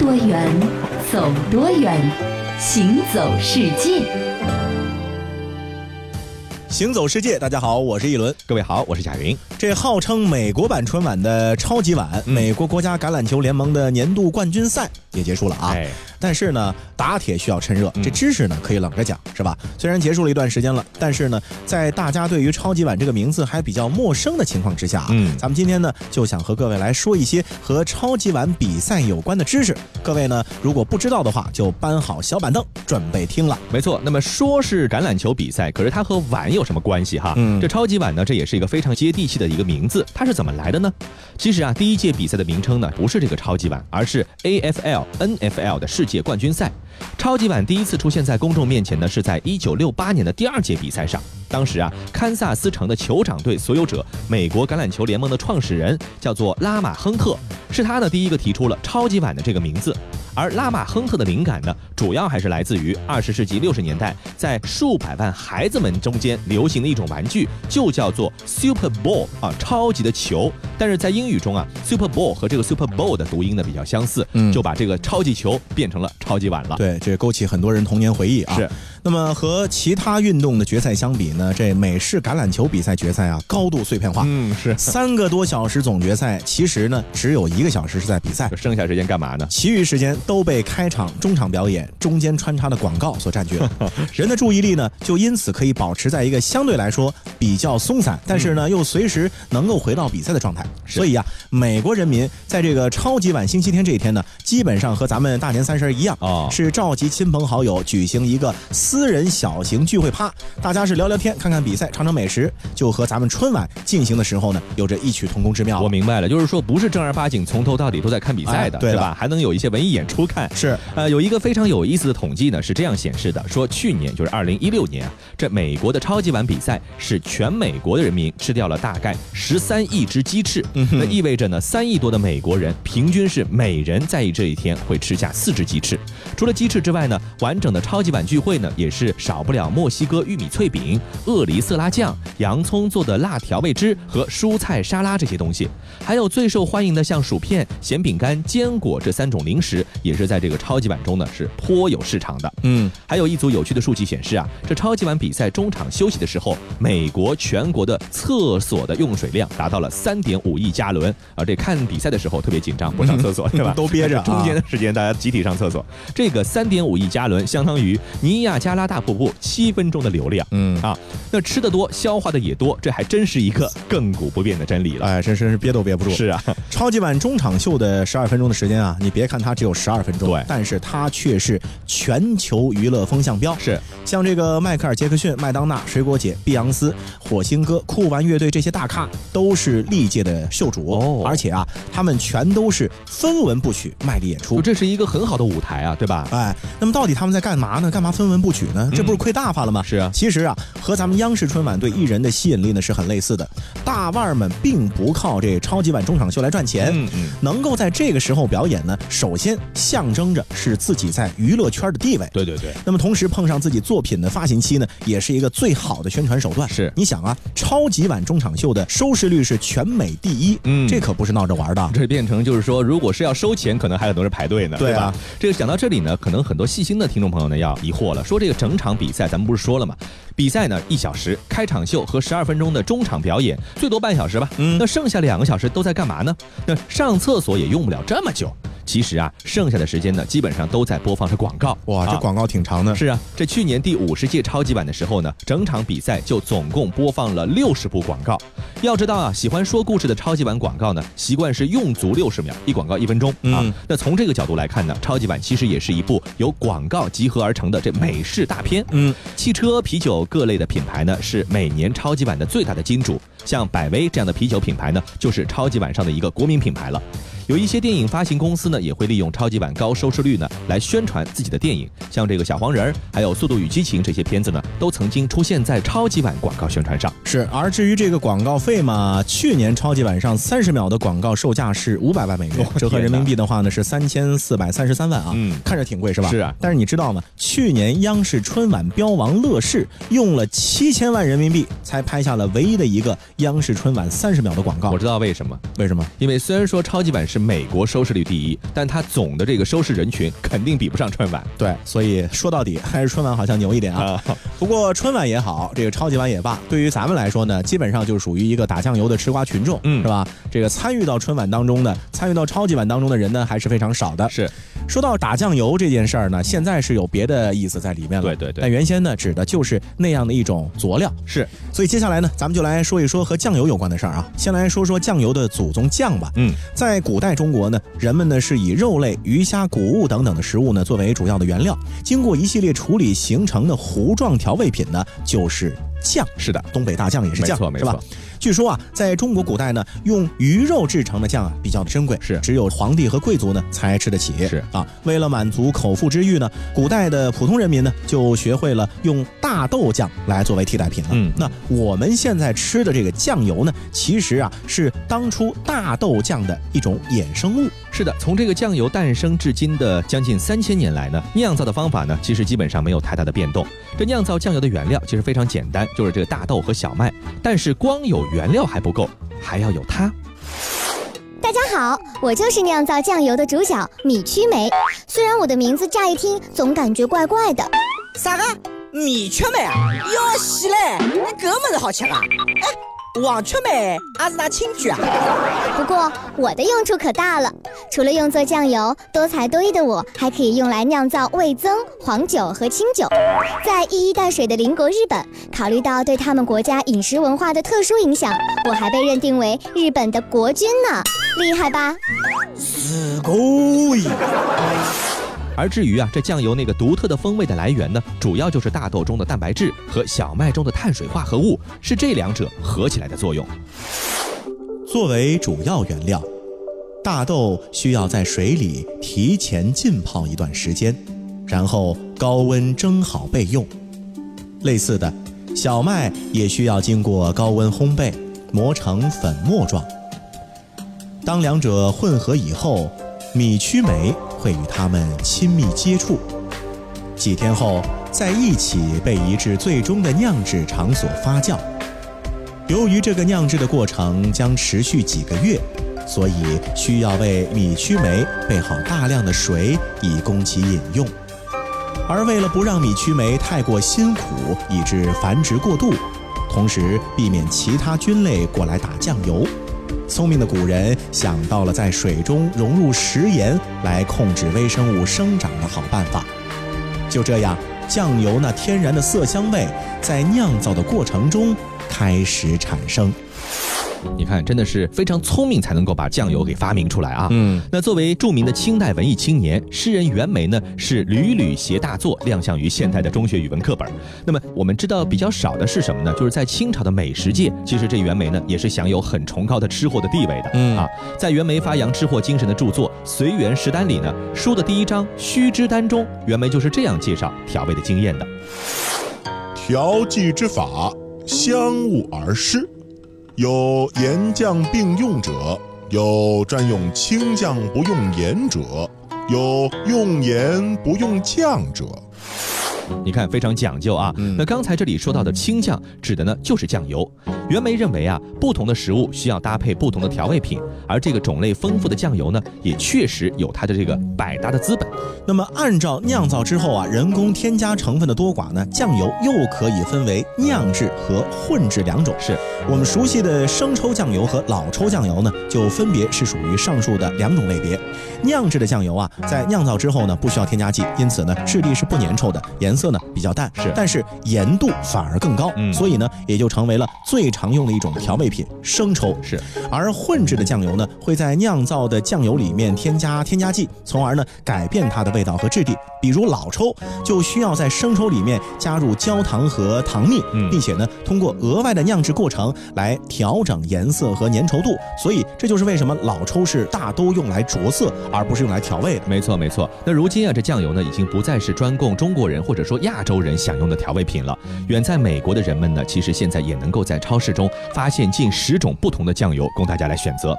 多远，走多远，行走世界。行走世界，大家好，我是一轮。各位好，我是贾云。这号称美国版春晚的超级碗，美国国家橄榄球联盟的年度冠军赛也结束了啊。但是呢，打铁需要趁热，这知识呢可以冷着讲，是吧？虽然结束了一段时间了，但是呢，在大家对于超级碗这个名字还比较陌生的情况之下，嗯，咱们今天呢就想和各位来说一些和超级碗比赛有关的知识。各位呢，如果不知道的话，就搬好小板凳准备听了。没错，那么说是橄榄球比赛，可是它和碗有什么关系哈？嗯，这超级碗呢，这也是一个非常接地气的一个名字。它是怎么来的呢？其实啊，第一届比赛的名称呢不是这个超级碗，而是 AFL NFL 的世届冠军赛。超级碗第一次出现在公众面前呢，是在一九六八年的第二届比赛上。当时啊，堪萨斯城的酋长队所有者，美国橄榄球联盟的创始人叫做拉马亨特，是他呢第一个提出了超级碗的这个名字。而拉马亨特的灵感呢，主要还是来自于二十世纪六十年代，在数百万孩子们中间流行的一种玩具，就叫做 Super Ball 啊，超级的球。但是在英语中啊，Super Ball 和这个 Super Bowl 的读音呢比较相似，就把这个超级球变成了超级碗了。对，这勾起很多人童年回忆啊。是。那么和其他运动的决赛相比呢，这美式橄榄球比赛决赛啊，高度碎片化。嗯，是三个多小时总决赛，其实呢只有一个小时是在比赛，剩下时间干嘛呢？其余时间都被开场、中场表演、中间穿插的广告所占据了。人的注意力呢，就因此可以保持在一个相对来说比较松散，但是呢又随时能够回到比赛的状态。所以啊，美国人民在这个超级晚星期天这一天呢，基本上和咱们大年三十一样啊，是召集亲朋好友举行一个。私人小型聚会趴，大家是聊聊天、看看比赛、尝尝美食，就和咱们春晚进行的时候呢，有着异曲同工之妙。我明白了，就是说不是正儿八经从头到底都在看比赛的，对吧？还能有一些文艺演出看。是，呃，有一个非常有意思的统计呢，是这样显示的：说去年就是二零一六年啊，这美国的超级碗比赛是全美国的人民吃掉了大概十三亿只鸡翅，那意味着呢，三亿多的美国人平均是每人在意这一天会吃下四只鸡翅。除了鸡翅之外呢，完整的超级碗聚会呢。也是少不了墨西哥玉米脆饼、鳄梨色拉酱、洋葱做的辣调味汁和蔬菜沙拉这些东西，还有最受欢迎的像薯片、咸饼干、坚果这三种零食，也是在这个超级碗中呢是颇有市场的。嗯，还有一组有趣的数据显示啊，这超级碗比赛中场休息的时候，美国全国的厕所的用水量达到了三点五亿加仑啊！这看比赛的时候特别紧张，不上厕所是吧？都憋着。中间的时间大家集体上厕所，这个三点五亿加仑相当于尼亚加。加拉大瀑布七分钟的流量，嗯啊，那吃的多，消化的也多，这还真是一个亘古不变的真理了。哎，真是憋都憋不住。是啊，超级碗中场秀的十二分钟的时间啊，你别看它只有十二分钟，对，但是它却是全球娱乐风向标。是，像这个迈克尔·杰克逊、麦当娜、水果姐、碧昂斯、火星哥、酷玩乐队这些大咖都是历届的秀主哦，而且啊，他们全都是分文不取，卖力演出。这是一个很好的舞台啊，对吧？哎，那么到底他们在干嘛呢？干嘛分文不取？呢？这不是亏大发了吗？是啊，其实啊，和咱们央视春晚对艺人的吸引力呢是很类似的。大腕儿们并不靠这超级碗中场秀来赚钱，嗯嗯，能够在这个时候表演呢，首先象征着是自己在娱乐圈的地位。对对对。那么同时碰上自己作品的发行期呢，也是一个最好的宣传手段。是，你想啊，超级碗中场秀的收视率是全美第一，嗯，这可不是闹着玩的。这变成就是说，如果是要收钱，可能还有很多人排队呢，对吧？这个想到这里呢，可能很多细心的听众朋友呢要疑惑了，说这个整场比赛，咱们不是说了吗？比赛呢一小时，开场秀和十二分钟的中场表演，最多半小时吧。嗯，那剩下两个小时都在干嘛呢？那上厕所也用不了这么久。其实啊，剩下的时间呢，基本上都在播放着广告。哇，这广告挺长的。是啊，这去年第五十届超级碗的时候呢，整场比赛就总共播放了六十部广告。要知道啊，喜欢说故事的超级碗广告呢，习惯是用足六十秒，一广告一分钟啊。那从这个角度来看呢，超级碗其实也是一部由广告集合而成的这美式大片。嗯，汽车、啤酒各类的品牌呢，是每年超级碗的最大的金主。像百威这样的啤酒品牌呢，就是超级碗上的一个国民品牌了。有一些电影发行公司呢，也会利用超级碗高收视率呢，来宣传自己的电影。像这个小黄人儿，还有《速度与激情》这些片子呢，都曾经出现在超级碗广告宣传上。是，而至于这个广告费嘛，去年超级碗上三十秒的广告售价是五百万美元，折合人民币的话呢是三千四百三十三万啊。嗯，看着挺贵是吧？是啊。但是你知道吗？去年央视春晚标王乐视用了七千万人民币才拍下了唯一的一个央视春晚三十秒的广告。我知道为什么？为什么？因为虽然说超级碗是美国收视率第一，但它总的这个收视人群肯定比不上春晚。对，所以说到底还是春晚好像牛一点啊。不过春晚也好，这个超级碗也罢，对于咱们来说呢，基本上就属于一个打酱油的吃瓜群众，嗯，是吧？这个参与到春晚当中的、参与到超级碗当中的人呢，还是非常少的。是。说到打酱油这件事儿呢，现在是有别的意思在里面了。对对对。但原先呢，指的就是那样的一种佐料。是。所以接下来呢，咱们就来说一说和酱油有关的事儿啊。先来说说酱油的祖宗酱吧。嗯，在古代在中国呢，人们呢是以肉类、鱼虾、谷物等等的食物呢作为主要的原料，经过一系列处理形成的糊状调味品呢，就是酱。是的，东北大酱也是酱，是吧？据说啊，在中国古代呢，用鱼肉制成的酱啊，比较的珍贵，是只有皇帝和贵族呢才吃得起。是啊，为了满足口腹之欲呢，古代的普通人民呢就学会了用大豆酱来作为替代品了。嗯，那我们现在吃的这个酱油呢，其实啊是当初大豆酱的一种衍生物。是的，从这个酱油诞生至今的将近三千年来呢，酿造的方法呢，其实基本上没有太大的变动。这酿造酱油的原料其实非常简单，就是这个大豆和小麦。但是光有原料还不够，还要有它。大家好，我就是酿造酱油的主角米曲梅。虽然我的名字乍一听总感觉怪怪的。啥个米曲梅啊？要死嘞！那搿么子好吃啊？哎。黄曲梅还是拿青桔啊？不过我的用处可大了，除了用作酱油，多才多艺的我还可以用来酿造味增、黄酒和清酒。在一衣带水的邻国日本，考虑到对他们国家饮食文化的特殊影响，我还被认定为日本的国君呢，厉害吧？すごい。 而至于啊，这酱油那个独特的风味的来源呢，主要就是大豆中的蛋白质和小麦中的碳水化合物，是这两者合起来的作用。作为主要原料，大豆需要在水里提前浸泡一段时间，然后高温蒸好备用。类似的，小麦也需要经过高温烘焙，磨成粉末状。当两者混合以后，米曲霉。会与他们亲密接触，几天后再一起被移至最终的酿制场所发酵。由于这个酿制的过程将持续几个月，所以需要为米曲霉备好大量的水，以供其饮用。而为了不让米曲霉太过辛苦，以致繁殖过度，同时避免其他菌类过来打酱油。聪明的古人想到了在水中融入食盐来控制微生物生长的好办法。就这样，酱油那天然的色香味在酿造的过程中开始产生。你看，真的是非常聪明才能够把酱油给发明出来啊！嗯，那作为著名的清代文艺青年，诗人袁枚呢是屡屡携大作亮相于现代的中学语文课本。那么我们知道比较少的是什么呢？就是在清朝的美食界，其实这袁枚呢也是享有很崇高的吃货的地位的。嗯啊，在袁枚发扬吃货精神的著作《随园食单》里呢，书的第一章《须知单》中，袁枚就是这样介绍调味的经验的：调剂之法，香物而湿。有盐酱并用者，有专用清酱不用盐者，有用盐不用酱者。你看，非常讲究啊。那刚才这里说到的清酱，指的呢就是酱油。袁枚认为啊，不同的食物需要搭配不同的调味品，而这个种类丰富的酱油呢，也确实有它的这个百搭的资本。那么，按照酿造之后啊，人工添加成分的多寡呢，酱油又可以分为酿制和混制两种。是我们熟悉的生抽酱油和老抽酱油呢，就分别是属于上述的两种类别。酿制的酱油啊，在酿造之后呢，不需要添加剂，因此呢，质地是不粘稠的，颜色呢比较淡，是，但是盐度反而更高，嗯所以呢，也就成为了最常用的一种调味品。生抽是，而混制的酱油呢，会在酿造的酱油里面添加添加剂，从而呢改变它的味道和质地。比如老抽就需要在生抽里面加入焦糖和糖蜜，并且呢通过额外的酿制过程来调整颜色和粘稠度。所以这就是为什么老抽是大都用来着色，而不是用来调味的。没错没错。那如今啊，这酱油呢已经不再是专供中国人或者说。亚洲人享用的调味品了。远在美国的人们呢，其实现在也能够在超市中发现近十种不同的酱油供大家来选择。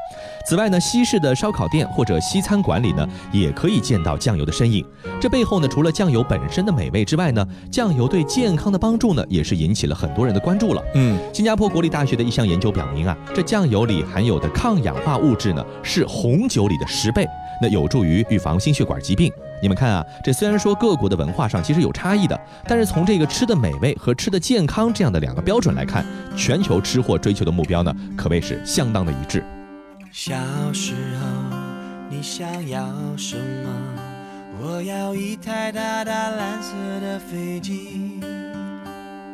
此外呢，西式的烧烤店或者西餐馆里呢，也可以见到酱油的身影。这背后呢，除了酱油本身的美味之外呢，酱油对健康的帮助呢，也是引起了很多人的关注了。嗯，新加坡国立大学的一项研究表明啊，这酱油里含有的抗氧化物质呢，是红酒里的十倍，那有助于预防心血管疾病。你们看啊，这虽然说各国的文化上其实有差异的，但是从这个吃的美味和吃的健康这样的两个标准来看，全球吃货追求的目标呢，可谓是相当的一致。小时候，你想要什么？我要一台大大蓝色的飞机，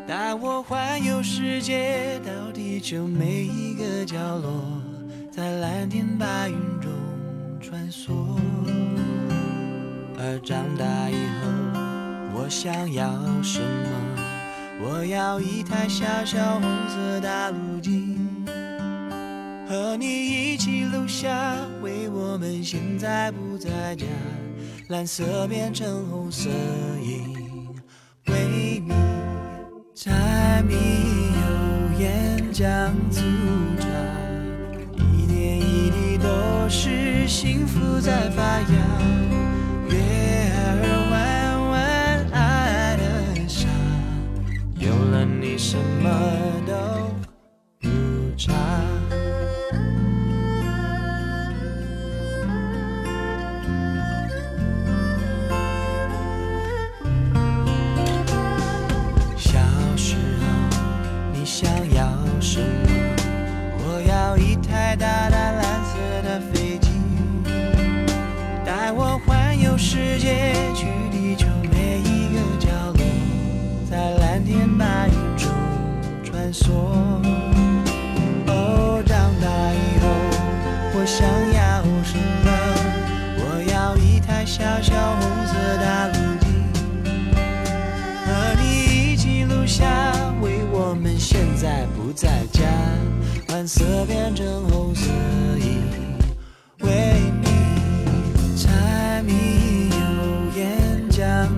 带我环游世界，到地球每一个角落，在蓝天白云中穿梭。长大以后，我想要什么？我要一台小小红色大陆机，和你一起录下为我们现在不在家，蓝色变成红色因为你，柴米油盐酱醋茶，一点一滴都是幸福在发芽。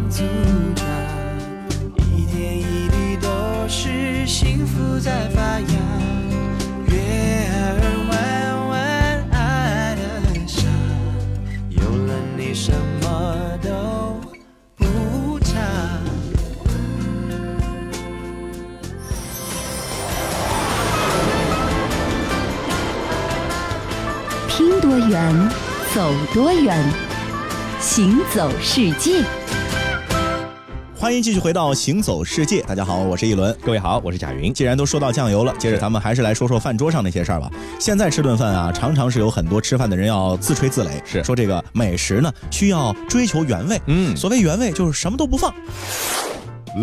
酱醋茶，一点一滴都是幸福。在发芽，月儿弯弯爱的傻，有了你什么都不差。听多远，走多远，行走世界。欢迎继续回到《行走世界》，大家好，我是一轮，各位好，我是贾云。既然都说到酱油了，接着咱们还是来说说饭桌上那些事儿吧。现在吃顿饭啊，常常是有很多吃饭的人要自吹自擂，是说这个美食呢需要追求原味。嗯，所谓原味就是什么都不放。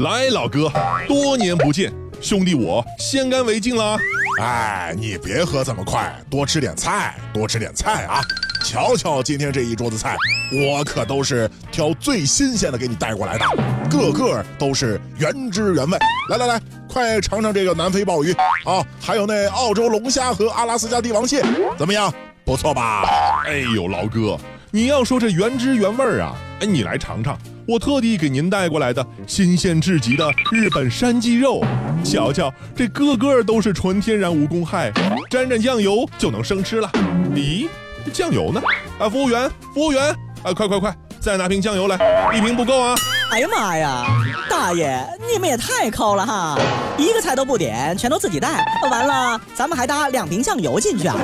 来，老哥，多年不见，兄弟我先干为敬啦。哎，你别喝这么快，多吃点菜，多吃点菜啊！瞧瞧今天这一桌子菜，我可都是挑最新鲜的给你带过来的，个个都是原汁原味。来来来，快尝尝这个南非鲍鱼啊，还有那澳洲龙虾和阿拉斯加帝王蟹，怎么样？不错吧？哎呦，老哥，你要说这原汁原味啊，哎，你来尝尝。我特地给您带过来的新鲜至极的日本山鸡肉，瞧瞧，这个个都是纯天然无公害，沾沾酱油就能生吃了。咦，酱油呢？啊，服务员，服务员，啊，快快快，再拿瓶酱油来，一瓶不够啊！哎呀妈呀，大爷，你们也太抠了哈，一个菜都不点，全都自己带，完了，咱们还搭两瓶酱油进去啊！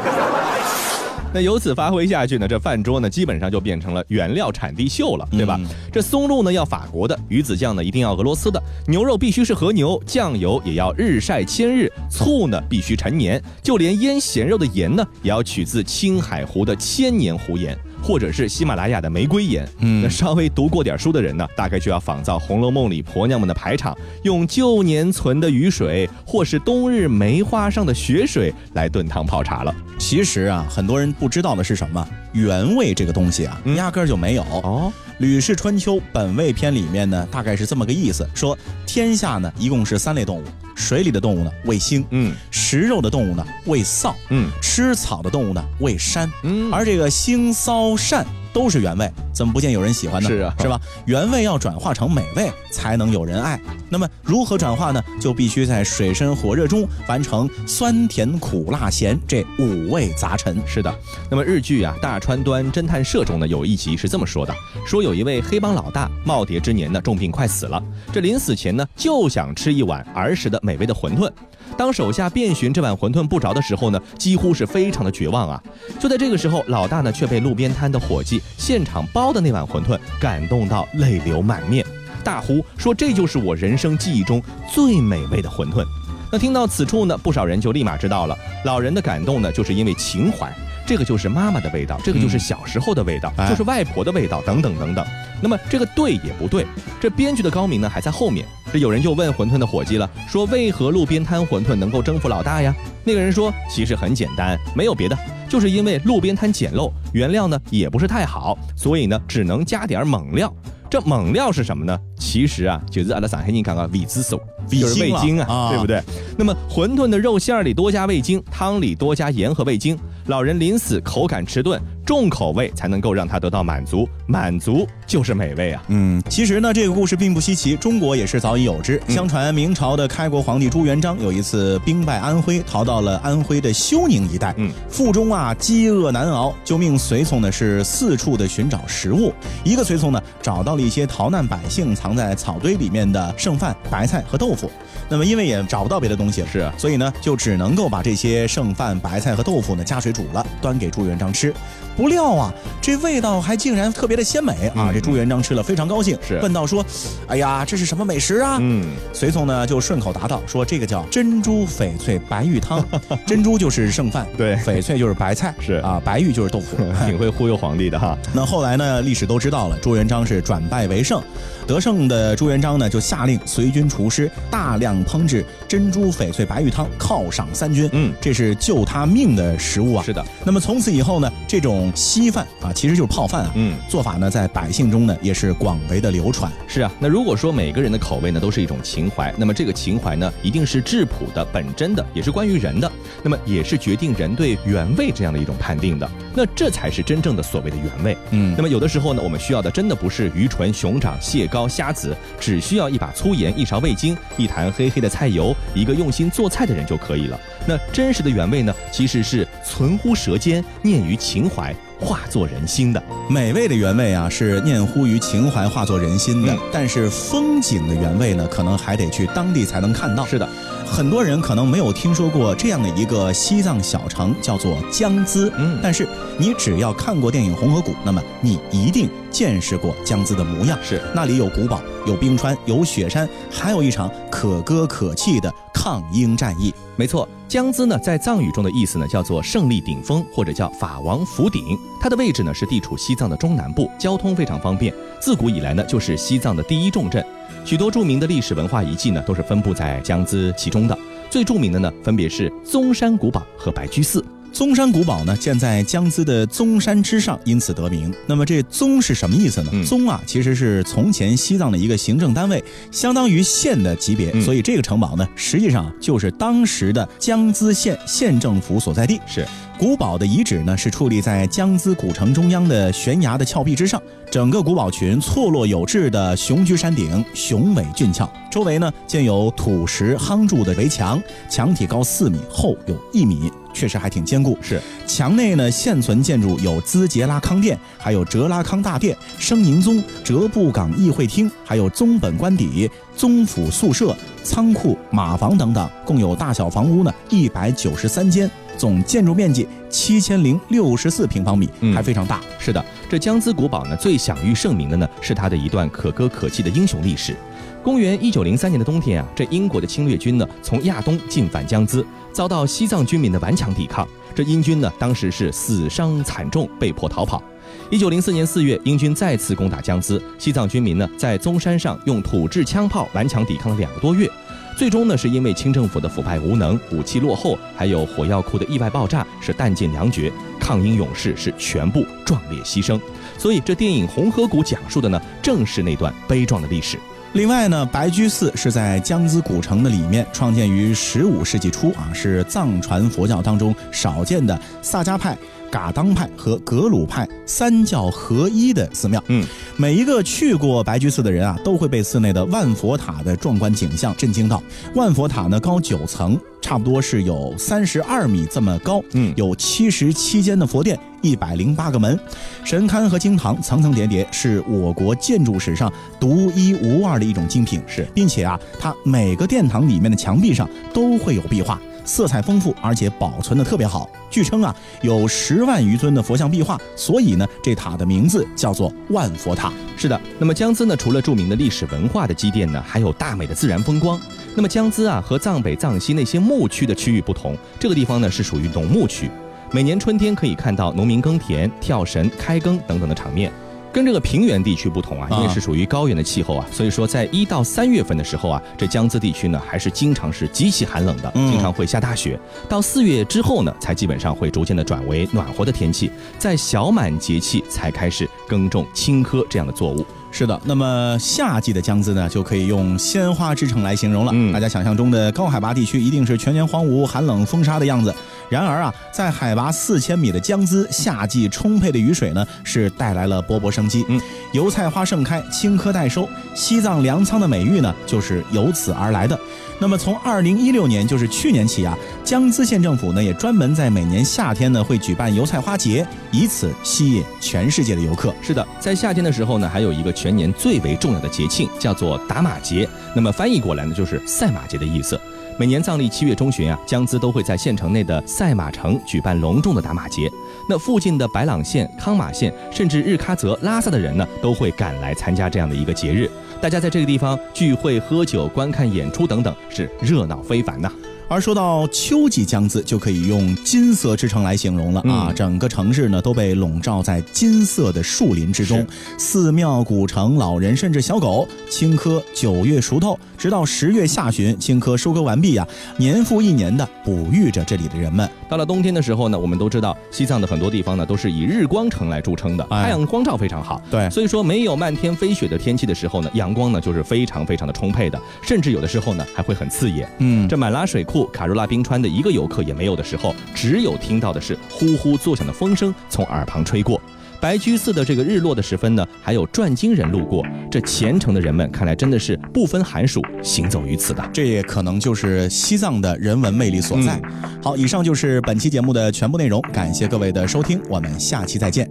那由此发挥下去呢，这饭桌呢基本上就变成了原料产地秀了，对吧？这松露呢要法国的，鱼子酱呢一定要俄罗斯的，牛肉必须是和牛，酱油也要日晒千日，醋呢必须陈年，就连腌咸肉的盐呢也要取自青海湖的千年湖盐。或者是喜马拉雅的玫瑰盐，嗯，那稍微读过点书的人呢，大概就要仿造《红楼梦》里婆娘们的排场，用旧年存的雨水，或是冬日梅花上的雪水来炖汤泡茶了。其实啊，很多人不知道的是什么？原味这个东西啊，压根儿就没有哦。《吕氏春秋·本味篇》里面呢，大概是这么个意思：说天下呢，一共是三类动物，水里的动物呢为腥，嗯，食肉的动物呢为臊，嗯，吃草的动物呢为膻，嗯，而这个腥臊膻都是原味，怎么不见有人喜欢呢？是啊是吧？原味要转化成美味，才能有人爱。那么如何转化呢？就必须在水深火热中完成酸甜苦辣咸这五味杂陈。是的，那么日剧啊《大川端侦探社》中呢有一集是这么说的：说有一位黑帮老大耄耋之年呢重病快死了，这临死前呢就想吃一碗儿时的美味的馄饨。当手下遍寻这碗馄饨不着的时候呢，几乎是非常的绝望啊！就在这个时候，老大呢却被路边摊的伙计现场包的那碗馄饨感动到泪流满面，大呼说：“这就是我人生记忆中最美味的馄饨。”那听到此处呢，不少人就立马知道了，老人的感动呢，就是因为情怀。这个就是妈妈的味道，这个就是小时候的味道，哎就是外婆的味道，等等等等。那么这个对也不对，这编剧的高明呢还在后面。这有人就问馄饨的伙计了，说为何路边摊馄饨能够征服老大呀？那个人说，其实很简单，没有别的，就是因为路边摊简陋，原料呢也不是太好，所以呢只能加点猛料。这猛料是什么呢？其实啊，就是阿拉上海人讲的味之素，就是味精啊，啊对不对？那么馄饨的肉馅儿里多加味精，汤里多加盐和味精。老人临死口感迟钝，重口味才能够让他得到满足，满足就是美味啊。嗯，其实呢，这个故事并不稀奇，中国也是早已有之。嗯相传明朝的开国皇帝朱元璋有一次兵败安徽，逃到了安徽的休宁一带，嗯，腹中啊饥饿难熬，就命随从呢是四处的寻找食物。一个随从呢找到了一些逃难百姓藏在草堆里面的剩饭、白菜和豆腐。那么因为也找不到别的东西了，是啊所以呢就只能够把这些剩饭、白菜和豆腐呢加水煮了，端给朱元璋吃。不料啊，这味道还竟然特别的鲜美啊！嗯这朱元璋吃了非常高兴，是问道说：“哎呀，这是什么美食啊？”嗯，随从呢就顺口答道说：“这个叫珍珠翡翠白玉汤，珍珠就是剩饭，对翡翠就是白菜，是啊，白玉就是豆腐。”挺会忽悠皇帝的哈。那后来呢，历史都知道了，朱元璋是转败为胜，得胜的朱元璋呢就下令随军厨师大量烹制珍珠翡翠白玉汤，犒赏三军。嗯这是救他命的食物啊。是的，那么从此以后呢，这种稀饭啊，其实就是泡饭啊，嗯，做法呢在百姓中呢也是广为的流传。是啊。那如果说每个人的口味呢都是一种情怀，那么这个情怀呢一定是质朴的、本真的，也是关于人的，那么也是决定人对原味这样的一种判定的。那这才是真正的所谓的原味。嗯那么有的时候呢，我们需要的真的不是鱼唇、熊掌、蟹膏、虾子，只需要一把粗盐、一勺味精、一坛黑黑的菜油，一个用心做菜的人就可以了。那真实的原味呢，其实是存乎舌尖，念于情怀，化作人心的。美味的原味啊，是念乎于情怀，化作人心的。嗯但是风景的原味呢，可能还得去当地才能看到。是的，很多人可能没有听说过这样的一个西藏小城，叫做江孜。嗯但是你只要看过电影《红河谷》，那么你一定见识过江孜的模样。是那里有古堡，有冰川，有雪山，还有一场可歌可泣的抗英战役。没错，江孜呢，在藏语中的意思呢，叫做胜利顶峰，或者叫法王府顶。它的位置呢，是地处西藏的中南部，交通非常方便。自古以来呢，就是西藏的第一重镇。许多著名的历史文化遗迹呢，都是分布在江孜其中的。最著名的呢，分别是嵩山古堡和白居寺。宗山古堡呢，建在江孜的宗山之上，因此得名。那么这宗是什么意思呢？嗯宗啊，其实是从前西藏的一个行政单位，相当于县的级别，嗯所以这个城堡呢，实际上就是当时的江孜县县政府所在地。是古堡的遗址呢，是矗立在江孜古城中央的悬崖的峭壁之上。整个古堡群错落有致的雄居山顶，雄伟俊俏。周围呢建有土石夯筑的围墙，墙体高四米，厚有一米，确实还挺坚固。是，墙内呢现存建筑有兹杰拉康殿，还有哲拉康大殿、生宁宗、哲布岗议会厅，还有宗本官邸、宗府宿舍、仓库、马房等等，共有大小房屋呢一百九十三间，总建筑面积七千零六十四平方米，嗯还非常大。是的，这江孜古堡呢，最享誉盛名的呢，是它的一段可歌可泣的英雄历史。公元一九零三年的冬天啊，这英国的侵略军呢，从亚东进犯江孜，遭到西藏军民的顽强抵抗。这英军呢，当时是死伤惨重，被迫逃跑。一九零四年四月，英军再次攻打江孜，西藏军民呢，在宗山上用土制枪炮顽强抵抗了两个多月。最终呢，是因为清政府的腐败无能、武器落后，还有火药库的意外爆炸，是弹尽粮绝，抗英勇士是全部壮烈牺牲。所以，这电影《红河谷》讲述的呢，正是那段悲壮的历史。另外呢，白居寺是在江孜古城的里面，创建于十五世纪初啊，是藏传佛教当中少见的萨迦派噶当派和格鲁派三教合一的寺庙。嗯，每一个去过白居寺的人啊，都会被寺内的万佛塔的壮观景象震惊到。万佛塔呢高九层，差不多是有三十二米这么高。嗯有七十七间的佛殿，一百零八个门，神龛和经堂层层叠叠，是我国建筑史上独一无二的的一种精品。是并且啊，它每个殿堂里面的墙壁上都会有壁画，色彩丰富，而且保存的特别好。据称啊，有十万余尊的佛像壁画，所以呢，这塔的名字叫做万佛塔。是的，那么江孜呢，除了著名的历史文化的积淀呢，还有大美的自然风光。那么江孜啊，和藏北、藏西那些牧区的区域不同，这个地方呢是属于农牧区，每年春天可以看到农民耕田、跳绳、开耕等等的场面。跟这个平原地区不同啊，因为是属于高原的气候啊，所以说在一到三月份的时候啊，这江孜地区呢还是经常是极其寒冷的，嗯经常会下大雪。到四月之后呢，才基本上会逐渐的转为暖和的天气，在小满节气才开始耕种青稞这样的作物。是的，那么夏季的江孜呢，就可以用鲜花之城来形容了。嗯大家想象中的高海拔地区一定是全年荒芜、寒冷风沙的样子。然而啊，在海拔四千米的江孜，夏季充沛的雨水呢，是带来了勃勃生机。嗯，油菜花盛开，青稞待收，西藏粮仓的美誉呢，就是由此而来的。那么从二零一六年，就是去年起啊，江孜县政府呢也专门在每年夏天呢会举办油菜花节，以此吸引全世界的游客。是的，在夏天的时候呢，还有一个全年最为重要的节庆，叫做打马节。那么翻译过来呢，就是赛马节的意思。每年藏历七月中旬啊，江孜都会在县城内的赛马城举办隆重的打马节。那附近的白朗县、康马县，甚至日喀则、拉萨的人呢，都会赶来参加这样的一个节日。大家在这个地方聚会、喝酒、观看演出等等，是热闹非凡呐、而说到秋季江孜，就可以用金色之城来形容了啊！嗯整个城市呢都被笼罩在金色的树林之中，寺庙、古城、老人甚至小狗，青稞九月熟透，直到十月下旬，青稞收割完毕呀、年复一年的哺育着这里的人们。到了冬天的时候呢，我们都知道西藏的很多地方呢都是以日光城来著称的，哎太阳光照非常好。对所以说没有漫天飞雪的天气的时候呢，阳光呢就是非常非常的充沛的，甚至有的时候呢还会很刺眼。嗯这满拉水库、卡若拉冰川的一个游客也没有的时候，只有听到的是呼呼作响的风声从耳旁吹过。白居寺的这个日落的时分呢，还有转经人路过，这虔诚的人们看来真的是不分寒暑行走于此的。这也可能就是西藏的人文魅力所在。好，以上就是本期节目的全部内容，感谢各位的收听，我们下期再见。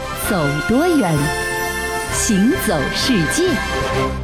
走多远，行走世界。